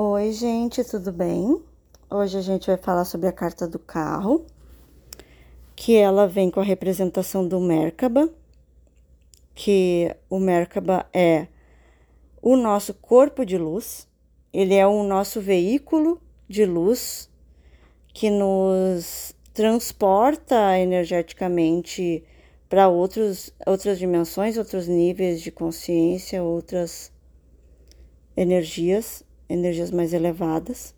Oi, gente, tudo bem? Hoje a gente vai falar sobre a carta do carro, que ela vem com a representação do Merkaba, que o Merkaba é o nosso corpo de luz, ele é o nosso veículo de luz que nos transporta energeticamente para outros outras dimensões, outros níveis de consciência, outras energias energias mais elevadas.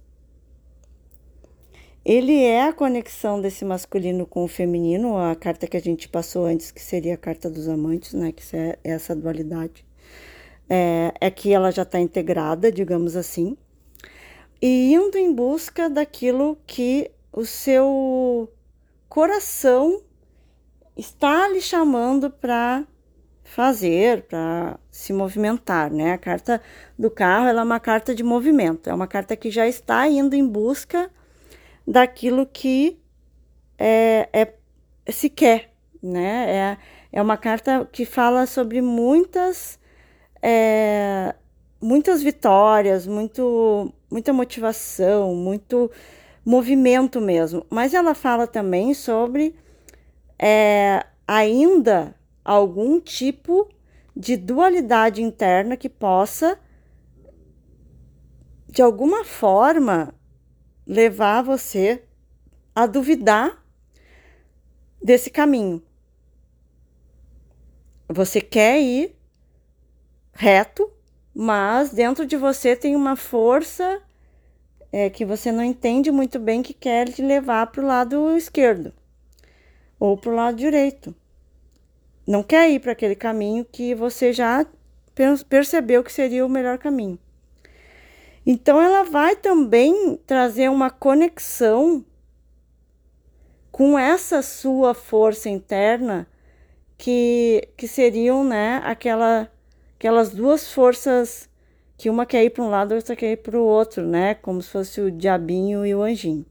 Ele é a conexão desse masculino com o feminino, a carta que a gente passou antes, que seria a carta dos amantes, né? Que é essa dualidade. É, é que ela já está integrada, digamos assim, e indo em busca daquilo que o seu coração está lhe chamando para fazer, para se movimentar, né? A carta do carro é uma carta de movimento, é uma carta que já está indo em busca daquilo que é, é se quer, né? É, é uma carta que fala sobre muitas é, muitas vitórias, muito muita motivação, muito movimento mesmo. Mas ela fala também sobre é, ainda algum tipo de dualidade interna que possa, de alguma forma, levar você a duvidar desse caminho. Você quer ir reto, mas dentro de você tem uma força é, que você não entende muito bem que quer te levar para o lado esquerdo ou para o lado direito não quer ir para aquele caminho que você já percebeu que seria o melhor caminho. Então, ela vai também trazer uma conexão com essa sua força interna, que, que seriam né, aquela, aquelas duas forças que uma quer ir para um lado, outra quer ir para o outro, né? Como se fosse o diabinho e o anjinho.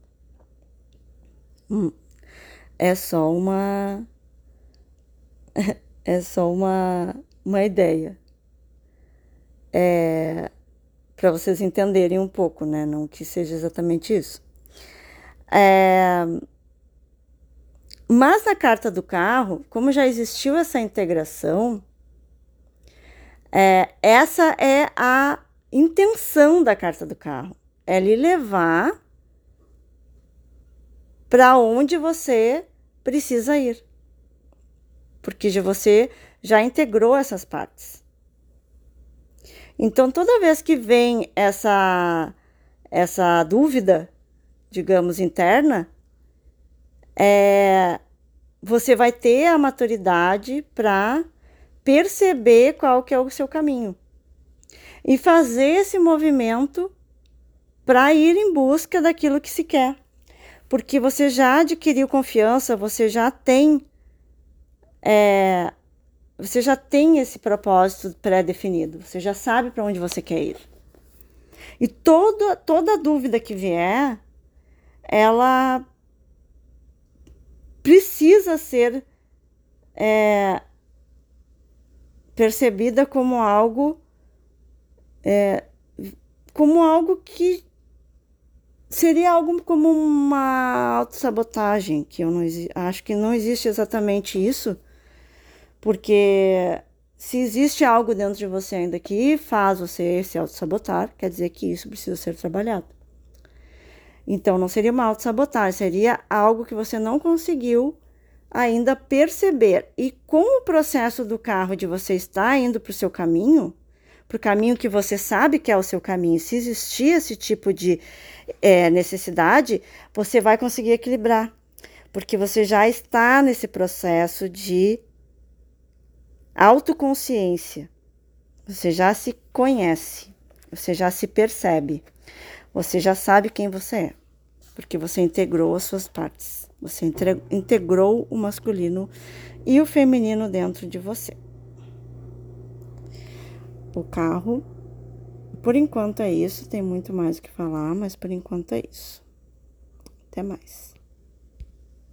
Hum. É só uma é só uma, uma ideia. É, para vocês entenderem um pouco, né? Não que seja exatamente isso. É, mas na carta do carro, como já existiu essa integração, é, essa é a intenção da carta do carro. É lhe levar para onde você precisa ir porque você já integrou essas partes. Então, toda vez que vem essa essa dúvida, digamos, interna, é, você vai ter a maturidade para perceber qual que é o seu caminho e fazer esse movimento para ir em busca daquilo que se quer. Porque você já adquiriu confiança, você já tem é, você já tem esse propósito pré-definido, você já sabe para onde você quer ir. E toda, toda dúvida que vier, ela precisa ser é, percebida como algo é, como algo que seria algo como uma autossabotagem, que eu não acho que não existe exatamente isso, porque se existe algo dentro de você ainda que faz você se auto-sabotar, quer dizer que isso precisa ser trabalhado. Então, não seria uma auto-sabotagem, seria algo que você não conseguiu ainda perceber. E com o processo do carro de você estar indo para o seu caminho, para o caminho que você sabe que é o seu caminho, se existir esse tipo de é, necessidade, você vai conseguir equilibrar, porque você já está nesse processo de Autoconsciência. Você já se conhece, você já se percebe, você já sabe quem você é, porque você integrou as suas partes, você integrou o masculino e o feminino dentro de você. O carro, por enquanto é isso, tem muito mais o que falar, mas por enquanto é isso. Até mais.